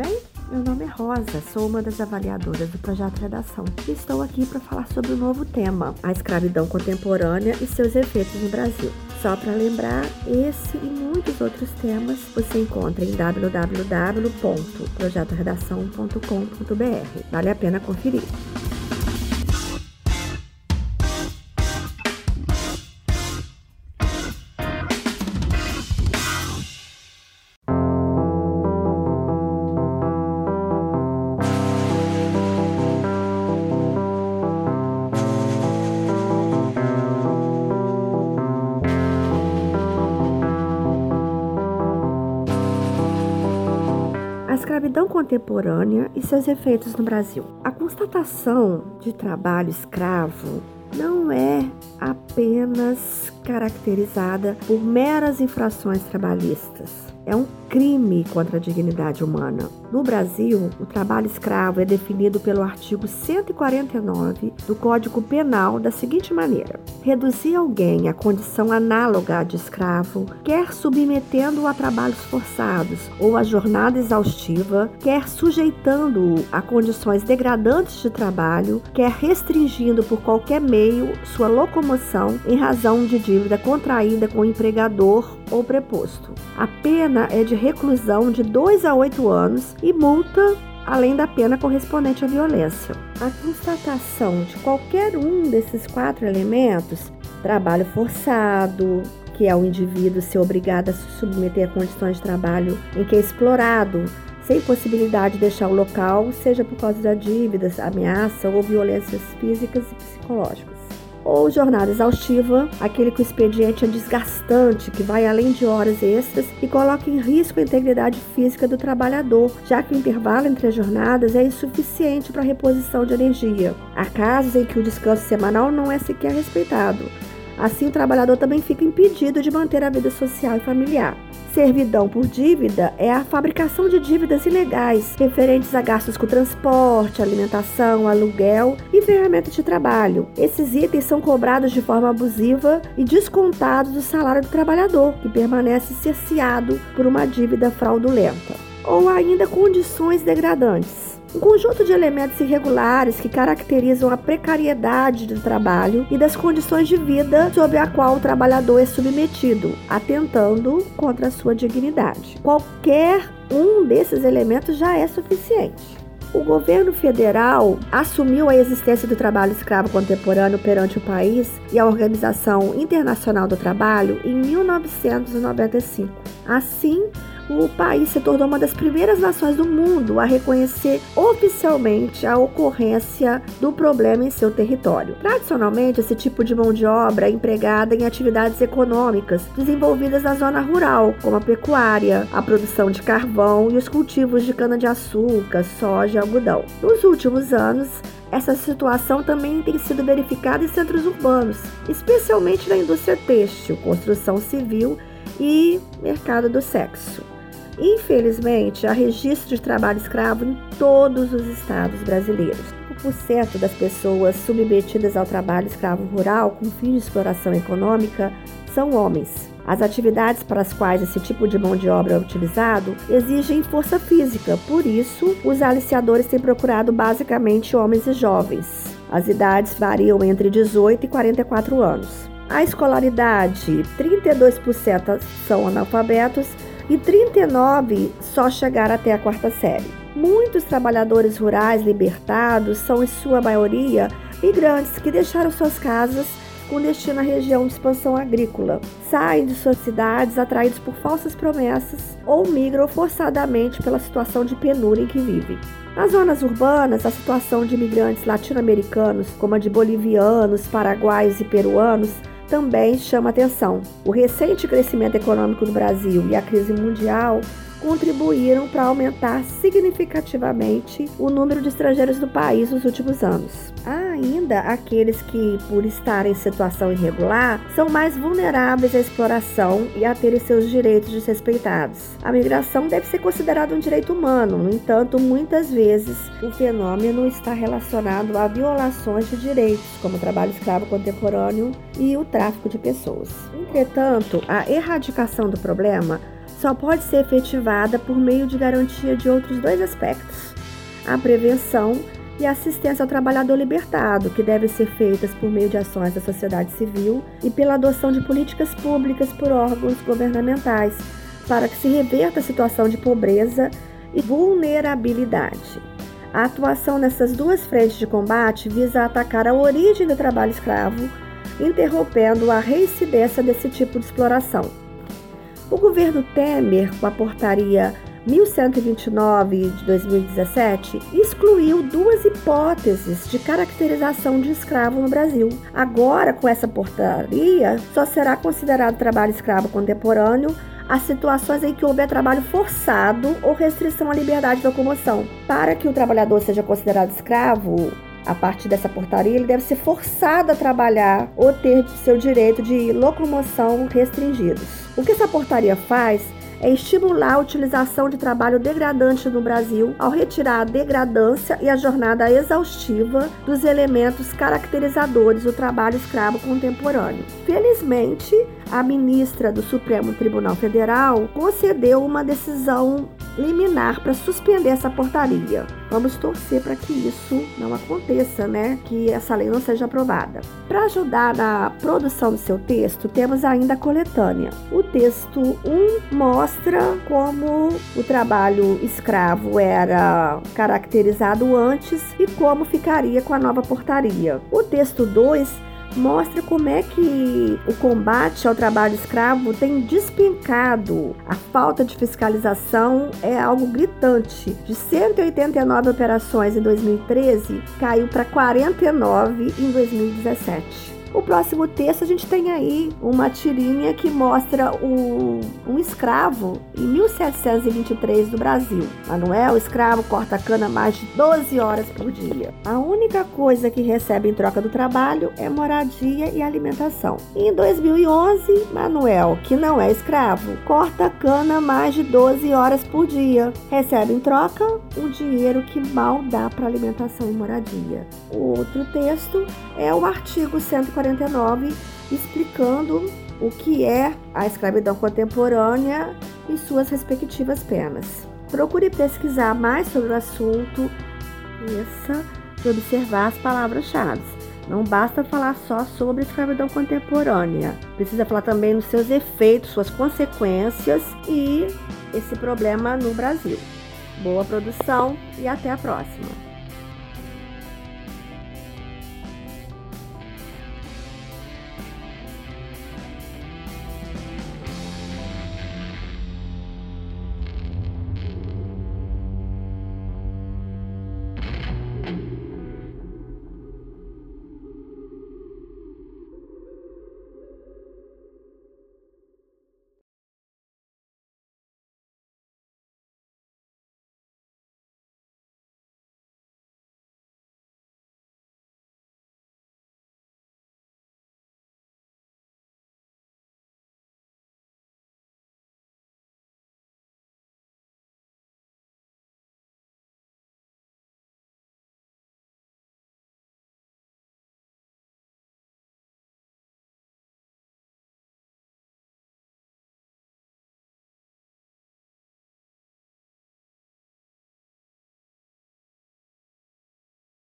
bem? Meu nome é Rosa, sou uma das avaliadoras do projeto Redação e estou aqui para falar sobre o novo tema, a escravidão contemporânea e seus efeitos no Brasil. Só para lembrar, esse e muitos outros temas você encontra em www.projetoredação.com.br. Vale a pena conferir. Escravidão contemporânea e seus efeitos no Brasil. A constatação de trabalho escravo não é apenas caracterizada por meras infrações trabalhistas. É um crime contra a dignidade humana. No Brasil, o trabalho escravo é definido pelo artigo 149 do Código Penal da seguinte maneira: reduzir alguém à condição análoga de escravo, quer submetendo-o a trabalhos forçados ou a jornada exaustiva, quer sujeitando-o a condições degradantes de trabalho, quer restringindo por qualquer meio sua locomoção em razão de dívida contraída com o empregador ou preposto. A pena é de reclusão de 2 a 8 anos e multa além da pena correspondente à violência. A constatação de qualquer um desses quatro elementos, trabalho forçado, que é o indivíduo ser obrigado a se submeter a condições de trabalho em que é explorado, sem possibilidade de deixar o local, seja por causa de dívidas, ameaça ou violências físicas e psicológicas ou jornada exaustiva, aquele que o expediente é desgastante, que vai além de horas extras e coloca em risco a integridade física do trabalhador, já que o intervalo entre as jornadas é insuficiente para a reposição de energia. Há casos em que o descanso semanal não é sequer respeitado. Assim, o trabalhador também fica impedido de manter a vida social e familiar. Servidão por dívida é a fabricação de dívidas ilegais referentes a gastos com transporte, alimentação, aluguel e ferramentas de trabalho. Esses itens são cobrados de forma abusiva e descontados do salário do trabalhador, que permanece cerceado por uma dívida fraudulenta. Ou ainda condições degradantes um conjunto de elementos irregulares que caracterizam a precariedade do trabalho e das condições de vida sob a qual o trabalhador é submetido, atentando contra a sua dignidade. Qualquer um desses elementos já é suficiente. O governo federal assumiu a existência do trabalho escravo contemporâneo perante o país e a Organização Internacional do Trabalho em 1995. Assim, o país se tornou uma das primeiras nações do mundo a reconhecer oficialmente a ocorrência do problema em seu território. Tradicionalmente, esse tipo de mão de obra é empregada em atividades econômicas desenvolvidas na zona rural, como a pecuária, a produção de carvão e os cultivos de cana-de-açúcar, soja e algodão. Nos últimos anos, essa situação também tem sido verificada em centros urbanos, especialmente na indústria têxtil, construção civil e mercado do sexo. Infelizmente, há registro de trabalho escravo em todos os estados brasileiros. 5% das pessoas submetidas ao trabalho escravo rural com fins de exploração econômica são homens. As atividades para as quais esse tipo de mão de obra é utilizado exigem força física, por isso, os aliciadores têm procurado basicamente homens e jovens. As idades variam entre 18 e 44 anos. A escolaridade: 32% são analfabetos e 39 só chegaram até a quarta série. Muitos trabalhadores rurais libertados são, em sua maioria, migrantes que deixaram suas casas com destino à região de expansão agrícola, saem de suas cidades atraídos por falsas promessas ou migram forçadamente pela situação de penúria em que vivem. Nas zonas urbanas, a situação de imigrantes latino-americanos, como a de bolivianos, paraguaios e peruanos, também chama atenção. O recente crescimento econômico do Brasil e a crise mundial contribuíram para aumentar significativamente o número de estrangeiros do país nos últimos anos. Há ainda aqueles que, por estar em situação irregular, são mais vulneráveis à exploração e a terem seus direitos desrespeitados. A migração deve ser considerada um direito humano, no entanto, muitas vezes o fenômeno está relacionado a violações de direitos, como o trabalho escravo contemporâneo e o tráfico de pessoas. Entretanto, a erradicação do problema só pode ser efetivada por meio de garantia de outros dois aspectos: a prevenção e assistência ao trabalhador libertado, que devem ser feitas por meio de ações da sociedade civil e pela adoção de políticas públicas por órgãos governamentais, para que se reverta a situação de pobreza e vulnerabilidade. A atuação nessas duas frentes de combate visa atacar a origem do trabalho escravo, interrompendo a reincidência desse tipo de exploração. O governo Temer, com a portaria 1129 de 2017 excluiu duas hipóteses de caracterização de escravo no Brasil. Agora, com essa portaria, só será considerado trabalho escravo contemporâneo as situações em que houver trabalho forçado ou restrição à liberdade de locomoção. Para que o trabalhador seja considerado escravo, a partir dessa portaria, ele deve ser forçado a trabalhar ou ter seu direito de locomoção restringidos. O que essa portaria faz é estimular a utilização de trabalho degradante no Brasil ao retirar a degradância e a jornada exaustiva dos elementos caracterizadores do trabalho escravo contemporâneo. Felizmente, a ministra do Supremo Tribunal Federal concedeu uma decisão liminar para suspender essa portaria. Vamos torcer para que isso não aconteça, né? Que essa lei não seja aprovada. Para ajudar na produção do seu texto, temos ainda a coletânea. O texto 1 mostra como o trabalho escravo era caracterizado antes e como ficaria com a nova portaria. O texto 2 mostra como é que o combate ao trabalho escravo tem despencado. A falta de fiscalização é algo gritante. De 189 operações em 2013, caiu para 49 em 2017. O próximo texto a gente tem aí uma tirinha que mostra o, um escravo em 1723 do Brasil. Manuel, escravo, corta cana mais de 12 horas por dia. A única coisa que recebe em troca do trabalho é moradia e alimentação. Em 2011, Manuel, que não é escravo, corta cana mais de 12 horas por dia. Recebe em troca um dinheiro que mal dá para alimentação e moradia. O outro texto é o artigo 140 149, explicando o que é a escravidão contemporânea e suas respectivas penas. Procure pesquisar mais sobre o assunto essa de observar as palavras-chave. Não basta falar só sobre escravidão contemporânea, precisa falar também nos seus efeitos, suas consequências e esse problema no Brasil. Boa produção e até a próxima!